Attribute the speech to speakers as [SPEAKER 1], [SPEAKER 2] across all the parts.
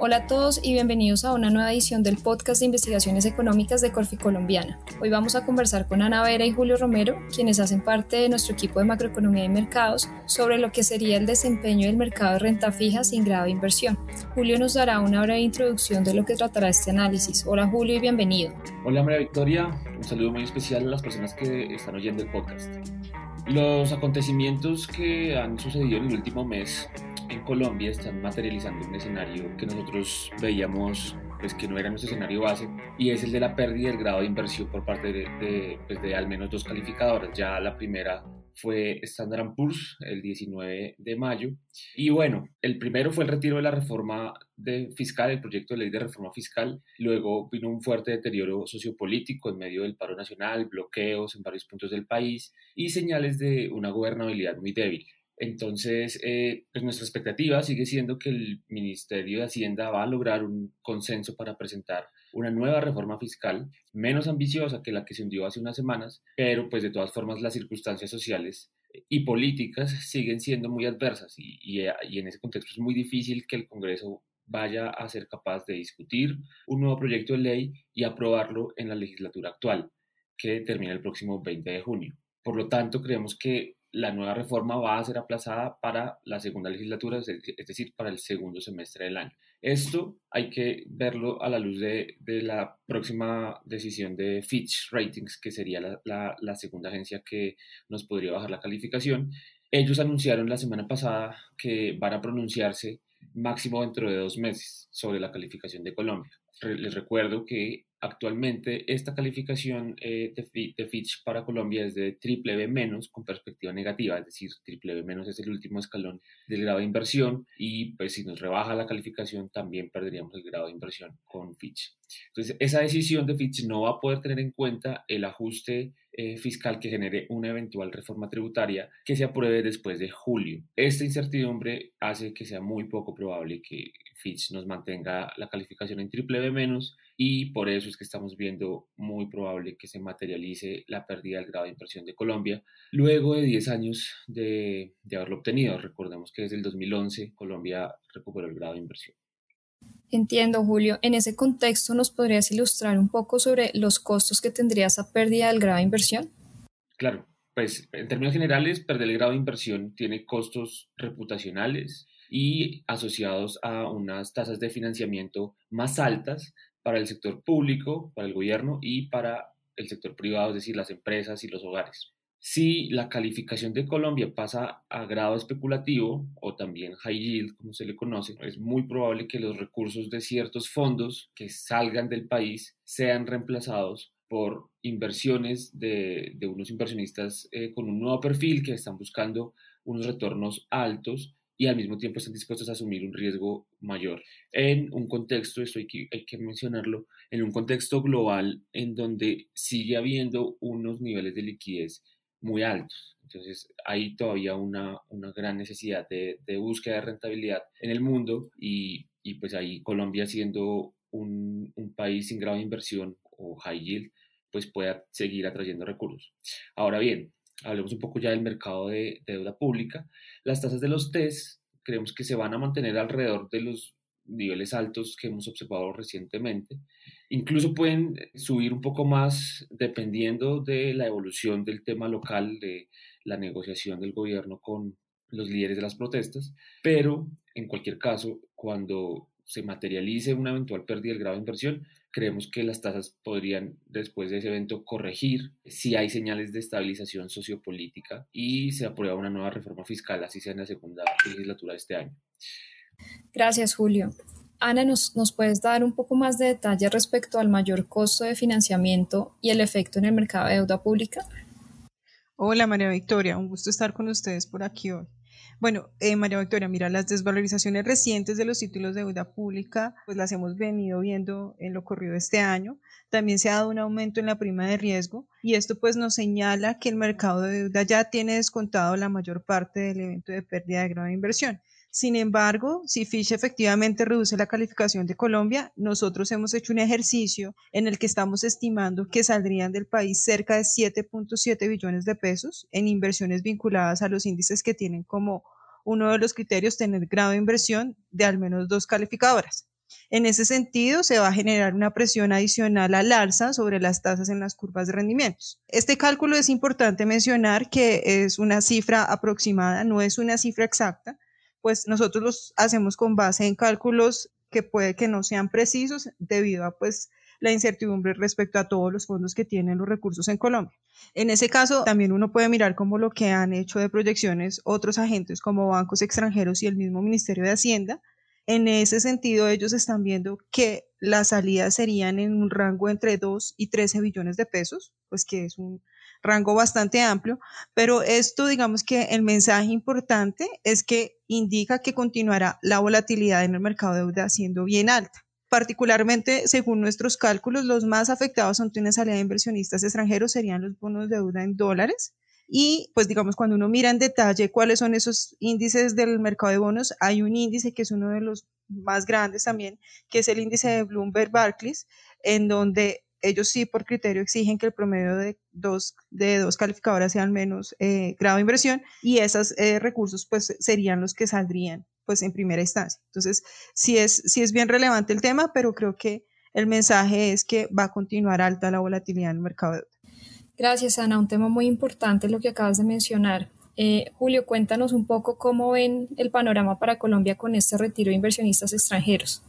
[SPEAKER 1] Hola a todos y bienvenidos a una nueva edición del podcast de investigaciones económicas de Corfi Colombiana. Hoy vamos a conversar con Ana Vera y Julio Romero, quienes hacen parte de nuestro equipo de macroeconomía y mercados, sobre lo que sería el desempeño del mercado de renta fija sin grado de inversión. Julio nos dará una breve introducción de lo que tratará este análisis. Hola Julio y bienvenido.
[SPEAKER 2] Hola María Victoria, un saludo muy especial a las personas que están oyendo el podcast. Los acontecimientos que han sucedido en el último mes en Colombia están materializando un escenario que nosotros veíamos pues que no era nuestro escenario base y es el de la pérdida del grado de inversión por parte de, de, pues, de al menos dos calificadoras. Ya la primera fue Standard Poor's el 19 de mayo. Y bueno, el primero fue el retiro de la reforma de fiscal, el proyecto de ley de reforma fiscal. Luego vino un fuerte deterioro sociopolítico en medio del paro nacional, bloqueos en varios puntos del país y señales de una gobernabilidad muy débil. Entonces, eh, pues nuestra expectativa sigue siendo que el Ministerio de Hacienda va a lograr un consenso para presentar una nueva reforma fiscal menos ambiciosa que la que se hundió hace unas semanas, pero pues de todas formas las circunstancias sociales y políticas siguen siendo muy adversas y, y, y en ese contexto es muy difícil que el Congreso vaya a ser capaz de discutir un nuevo proyecto de ley y aprobarlo en la legislatura actual, que termina el próximo 20 de junio. Por lo tanto, creemos que la nueva reforma va a ser aplazada para la segunda legislatura, es decir, para el segundo semestre del año. Esto hay que verlo a la luz de, la próxima decisión de Fitch Ratings, que sería la, la, segunda agencia que nos podría bajar la calificación. Ellos anunciaron la semana pasada que van a pronunciarse máximo dentro de dos meses sobre la calificación de Colombia. Les recuerdo que Actualmente esta calificación eh, de, Fitch para Colombia es de triple B menos con perspectiva negativa, es decir, triple B menos es el último escalón del grado de inversión y pues si nos rebaja la calificación también perderíamos el grado de inversión con Fitch. Entonces esa decisión de Fitch no va a poder tener en cuenta el ajuste eh, fiscal que genere una eventual reforma tributaria que se apruebe después de julio. Esta incertidumbre hace que sea muy poco probable que Fitch nos mantenga la calificación en triple B menos y por eso es que estamos viendo muy probable que se materialice la pérdida del grado de inversión de Colombia luego de 10 años de, de haberlo obtenido. Recordemos que desde el 2011 Colombia recuperó el grado de inversión.
[SPEAKER 1] Entiendo, Julio. En ese contexto, ¿nos podrías ilustrar un poco sobre los costos que tendría esa pérdida del grado de inversión?
[SPEAKER 2] Claro, pues en términos generales, perder el grado de inversión tiene costos reputacionales y asociados a unas tasas de financiamiento más altas para el sector público, para el gobierno y para el sector privado, es decir, las empresas y los hogares. Si la calificación de Colombia pasa a grado especulativo o también high yield, como se le conoce, es muy probable que los recursos de ciertos fondos que salgan del país sean reemplazados por inversiones de, de unos inversionistas eh, con un nuevo perfil que están buscando unos retornos altos y al mismo tiempo están dispuestos a asumir un riesgo mayor. En un contexto, esto hay que, hay que mencionarlo, en un contexto global en donde sigue habiendo unos niveles de liquidez muy altos. Entonces hay todavía una, una gran necesidad de, de, búsqueda de rentabilidad en el mundo y, y pues ahí Colombia siendo un, un, país sin grado de inversión o high yield, pues pueda seguir atrayendo recursos. Ahora bien, hablemos un poco ya del mercado de, de deuda pública. Las tasas de los TES creemos que se van a mantener alrededor de los niveles altos que hemos observado recientemente. Incluso pueden subir un poco más dependiendo de la evolución del tema local, de la negociación del gobierno con los líderes de las protestas, pero en cualquier caso, cuando se materialice una eventual pérdida del grado de inversión, creemos que las tasas podrían, después de ese evento, corregir si hay señales de estabilización sociopolítica y se aprueba una nueva reforma fiscal, así sea en la segunda legislatura de este año.
[SPEAKER 1] Gracias, Julio. Ana, ¿nos, ¿nos puedes dar un poco más de detalle respecto al mayor costo de financiamiento y el efecto en el mercado de deuda pública?
[SPEAKER 3] Hola, María Victoria, un gusto estar con ustedes por aquí hoy. Bueno, eh, María Victoria, mira, las desvalorizaciones recientes de los títulos de deuda pública, pues las hemos venido viendo en lo corrido este año. También se ha dado un aumento en la prima de riesgo y esto pues nos señala que el mercado de deuda ya tiene descontado la mayor parte del evento de pérdida de grado de inversión. Sin embargo, si Fitch efectivamente reduce la calificación de Colombia, nosotros hemos hecho un ejercicio en el que estamos estimando que saldrían del país cerca de 7.7 billones de pesos en inversiones vinculadas a los índices que tienen como uno de los criterios tener grado de inversión de al menos dos calificadoras. En ese sentido, se va a generar una presión adicional al alza sobre las tasas en las curvas de rendimientos. Este cálculo es importante mencionar que es una cifra aproximada, no es una cifra exacta, pues nosotros los hacemos con base en cálculos que puede que no sean precisos debido a pues la incertidumbre respecto a todos los fondos que tienen los recursos en Colombia. En ese caso, también uno puede mirar como lo que han hecho de proyecciones otros agentes como bancos extranjeros y el mismo Ministerio de Hacienda. En ese sentido, ellos están viendo que las salidas serían en un rango entre 2 y 13 billones de pesos, pues que es un rango bastante amplio, pero esto digamos que el mensaje importante es que indica que continuará la volatilidad en el mercado de deuda siendo bien alta. Particularmente, según nuestros cálculos, los más afectados ante una salida de inversionistas extranjeros serían los bonos de deuda en dólares. Y pues digamos, cuando uno mira en detalle cuáles son esos índices del mercado de bonos, hay un índice que es uno de los más grandes también, que es el índice de Bloomberg Barclays, en donde ellos sí por criterio exigen que el promedio de dos, de dos calificadoras sea al menos eh, grado de inversión y esos eh, recursos pues serían los que saldrían pues en primera instancia. Entonces, sí es, sí es bien relevante el tema, pero creo que el mensaje es que va a continuar alta la volatilidad en el mercado de deuda.
[SPEAKER 1] Gracias, Ana. Un tema muy importante lo que acabas de mencionar. Eh, Julio, cuéntanos un poco cómo ven el panorama para Colombia con este retiro de inversionistas extranjeros.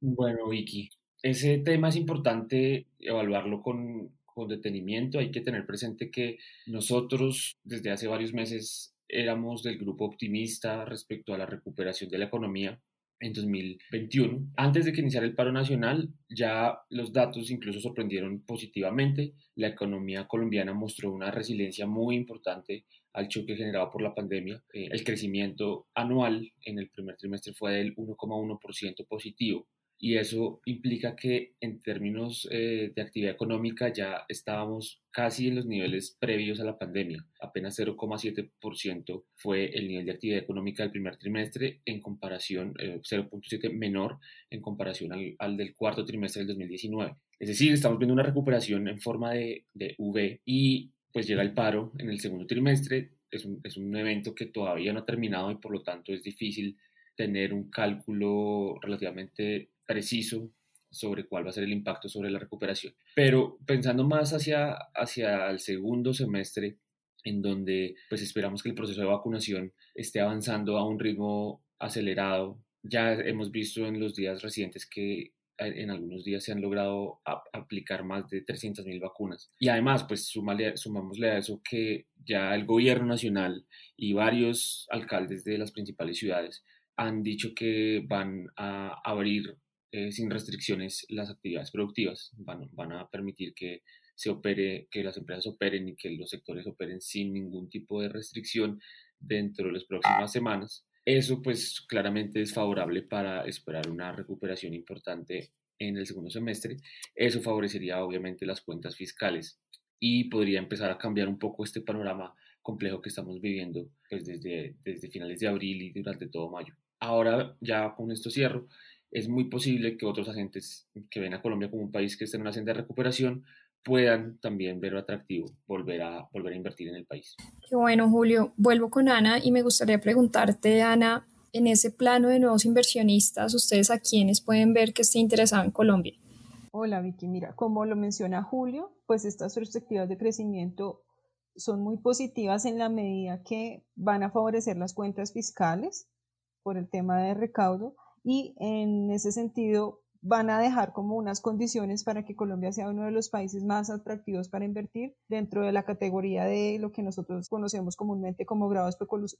[SPEAKER 2] Bueno, Vicky, ese tema es importante evaluarlo con, con detenimiento. Hay que tener presente que nosotros desde hace varios meses éramos del grupo optimista respecto a la recuperación de la economía en 2021. Antes de que iniciara el paro nacional, ya los datos incluso sorprendieron positivamente. La economía colombiana mostró una resiliencia muy importante al choque generado por la pandemia. Eh, el crecimiento anual en el primer trimestre fue del 1,1% positivo y eso implica que en términos eh, de actividad económica ya estábamos casi en los niveles previos a la pandemia. Apenas 0,7% fue el nivel de actividad económica del primer trimestre en comparación, 0,7 eh, menor en comparación al, del cuarto trimestre del 2019. Es decir, estamos viendo una recuperación en forma de, de V y pues llega el paro en el segundo trimestre. Es un, es un evento que todavía no ha terminado y por lo tanto es difícil tener un cálculo relativamente preciso sobre cuál va a ser el impacto sobre la recuperación. Pero pensando más hacia, hacia el segundo semestre, en donde pues esperamos que el proceso de vacunación esté avanzando a un ritmo acelerado. Ya hemos visto en los días recientes que en algunos días se han logrado aplicar más de 300.000 vacunas. Y además, pues sumámosle a eso que ya el gobierno nacional y varios alcaldes de las principales ciudades han dicho que van a abrir eh, sin restricciones las actividades productivas, van, van a permitir que se opere, que las empresas operen y que los sectores operen sin ningún tipo de restricción dentro de las próximas semanas. Eso pues claramente es favorable para esperar una recuperación importante en el segundo semestre. Eso favorecería obviamente las cuentas fiscales y podría empezar a cambiar un poco este panorama complejo que estamos viviendo pues, desde, desde finales de abril y durante todo mayo. Ahora ya con esto cierro es muy posible que otros agentes que ven a Colombia como un país que está en una senda de recuperación puedan también ver atractivo volver a, volver a invertir en el país.
[SPEAKER 1] Qué bueno, Julio. Vuelvo con Ana y me gustaría preguntarte, Ana, en ese plano de nuevos inversionistas, ¿ustedes a quiénes pueden ver que esté interesado en Colombia?
[SPEAKER 3] Hola, Vicky. Mira, como lo menciona Julio, pues estas perspectivas de crecimiento son muy positivas en la medida que van a favorecer las cuentas fiscales por el tema de recaudo y en ese sentido van a dejar como unas condiciones para que Colombia sea uno de los países más atractivos para invertir dentro de la categoría de lo que nosotros conocemos comúnmente como grado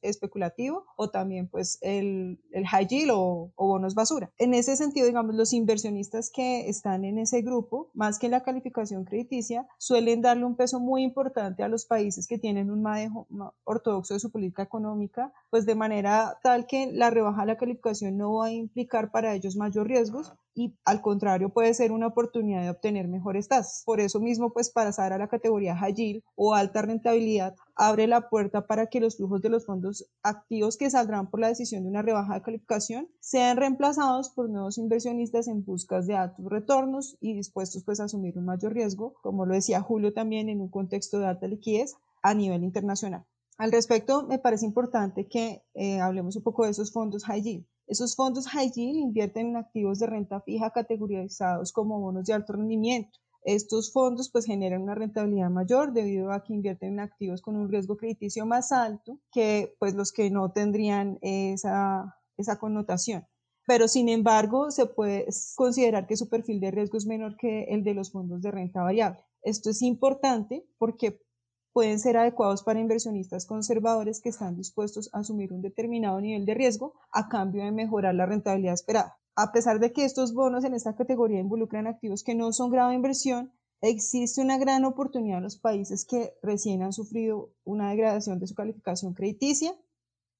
[SPEAKER 3] especulativo o también pues el, el high yield o, o, bonos basura. En ese sentido, digamos, los inversionistas que están en ese grupo, más que la calificación crediticia, suelen darle un peso muy importante a los países que tienen un manejo ortodoxo de su política económica, pues de manera tal que la rebaja de la calificación no va a implicar para ellos mayor riesgos y al contrario puede ser una oportunidad de obtener mejores tasas. Por eso mismo, pues pasar a la categoría high yield o alta rentabilidad abre la puerta para que los flujos de los fondos activos que saldrán por la decisión de una rebaja de calificación sean reemplazados por nuevos inversionistas en busca de altos retornos y dispuestos pues a asumir un mayor riesgo, como lo decía Julio también en un contexto de alta liquidez a nivel internacional. Al respecto, me parece importante que eh, hablemos un poco de esos fondos high yield. Esos fondos high yield invierten en activos de renta fija categorizados como bonos de alto rendimiento. Estos fondos pues generan una rentabilidad mayor debido a que invierten en activos con un riesgo crediticio más alto que pues los que no tendrían esa, esa connotación. Pero sin embargo, se puede considerar que su perfil de riesgo es menor que el de los fondos de renta variable. Esto es importante porque pueden ser adecuados para inversionistas conservadores que están dispuestos a asumir un determinado nivel de riesgo a cambio de mejorar la rentabilidad esperada. A pesar de que estos bonos en esta categoría involucran activos que no son grado de inversión, existe una gran oportunidad en los países que recién han sufrido una degradación de su calificación crediticia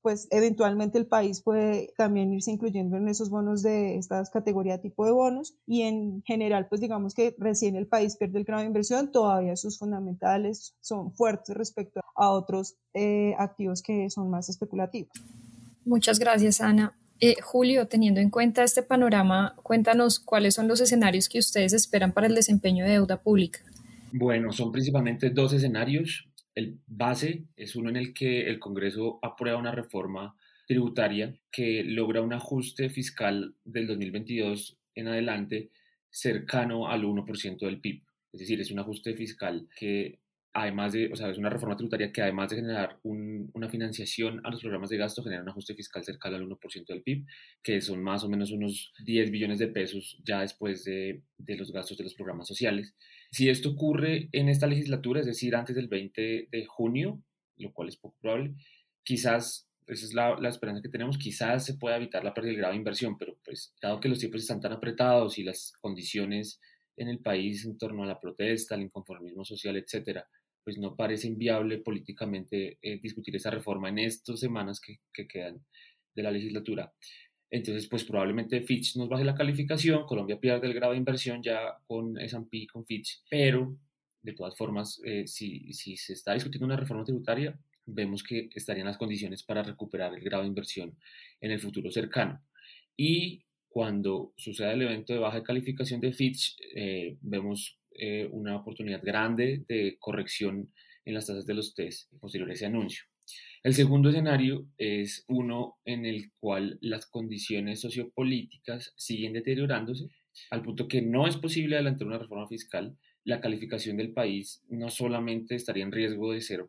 [SPEAKER 3] pues eventualmente el país puede también irse incluyendo en esos bonos de estas categorías tipo de bonos y en general pues digamos que recién el país pierde el grado de inversión, todavía sus fundamentales son fuertes respecto a otros eh, activos que son más especulativos.
[SPEAKER 1] Muchas gracias Ana. Eh, Julio, teniendo en cuenta este panorama, cuéntanos cuáles son los escenarios que ustedes esperan para el desempeño de deuda pública.
[SPEAKER 2] Bueno, son principalmente dos escenarios el base es uno en el que el Congreso aprueba una reforma tributaria que logra un ajuste fiscal del 2022 en adelante cercano al 1% del PIB. Es decir, es un ajuste fiscal que además de, o sea, es una reforma tributaria que además de generar una financiación a los programas de gasto, genera un ajuste fiscal cercano al 1% del PIB, que son más o menos unos 10 billones de pesos ya después de, de, los gastos de los programas sociales. Si esto ocurre en esta legislatura, es decir, antes del 20 de junio, lo cual es poco probable, quizás esa es la, esperanza que tenemos. Quizás se pueda evitar la pérdida del grado de inversión, pero pues dado que los tiempos están tan apretados y las condiciones en el país en torno a la protesta, al inconformismo social, etcétera, pues no parece inviable políticamente eh, discutir esa reforma en estas semanas que, que, quedan de la legislatura. Entonces, pues probablemente Fitch nos baje la calificación, Colombia pierde el grado de inversión ya con S&P, con Fitch, pero de todas formas, eh, si, se está discutiendo una reforma tributaria, vemos que estarían las condiciones para recuperar el grado de inversión en el futuro cercano. Y cuando suceda el evento de baja calificación de Fitch, eh, vemos eh, una oportunidad grande de corrección en las tasas de los test posterior a ese anuncio. El segundo escenario es uno en el cual las condiciones sociopolíticas siguen deteriorándose al punto que no es posible adelantar una reforma fiscal. La calificación del país no solamente estaría en riesgo de ser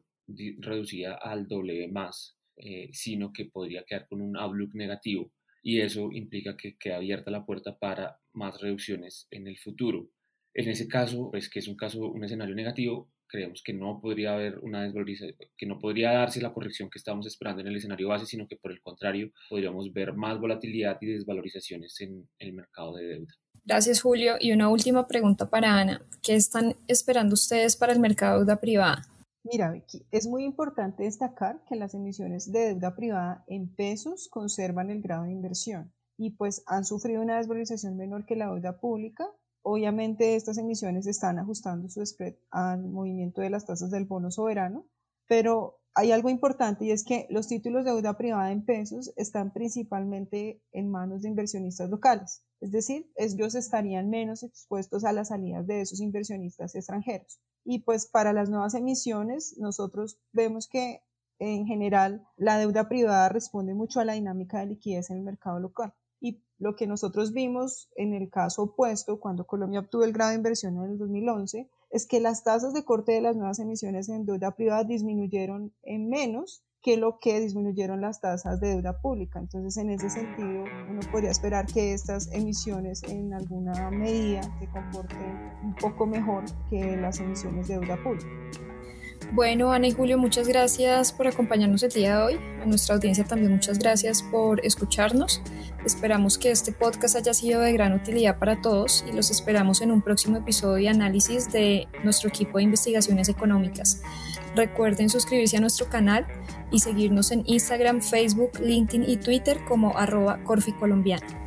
[SPEAKER 2] reducida al doble más, eh, sino que podría quedar con un outlook negativo y eso implica que queda abierta la puerta para más reducciones en el futuro. En ese caso, pues que es un caso, un escenario negativo, creemos que no podría haber una desvalorización, que no podría darse la corrección que estábamos esperando en el escenario base, sino que por el contrario podríamos ver más volatilidad y desvalorizaciones en el mercado de deuda.
[SPEAKER 1] Gracias, Julio. Y una última pregunta para Ana. ¿Qué están esperando ustedes para el mercado de deuda privada?
[SPEAKER 3] Mira, Vicky, es muy importante destacar que las emisiones de deuda privada en pesos conservan el grado de inversión y pues han sufrido una desvalorización menor que la deuda pública Obviamente estas emisiones están ajustando su spread al movimiento de las tasas del bono soberano, pero hay algo importante y es que los títulos de deuda privada en pesos están principalmente en manos de inversionistas locales, es decir, ellos estarían menos expuestos a las salidas de esos inversionistas extranjeros. Y pues para las nuevas emisiones, nosotros vemos que en general la deuda privada responde mucho a la dinámica de liquidez en el mercado local. Lo que nosotros vimos en el caso opuesto, cuando Colombia obtuvo el grado de inversión en el 2011, es que las tasas de corte de las nuevas emisiones en deuda privada disminuyeron en menos que lo que disminuyeron las tasas de deuda pública. Entonces, en ese sentido, uno podría esperar que estas emisiones en alguna medida se comporten un poco mejor que las emisiones de deuda pública.
[SPEAKER 1] Bueno, Ana y Julio, muchas gracias por acompañarnos el día de hoy. A nuestra audiencia también muchas gracias por escucharnos. Esperamos que este podcast haya sido de gran utilidad para todos y los esperamos en un próximo episodio de análisis de nuestro equipo de investigaciones económicas. Recuerden suscribirse a nuestro canal y seguirnos en Instagram, Facebook, LinkedIn y Twitter como arroba corficolombiana.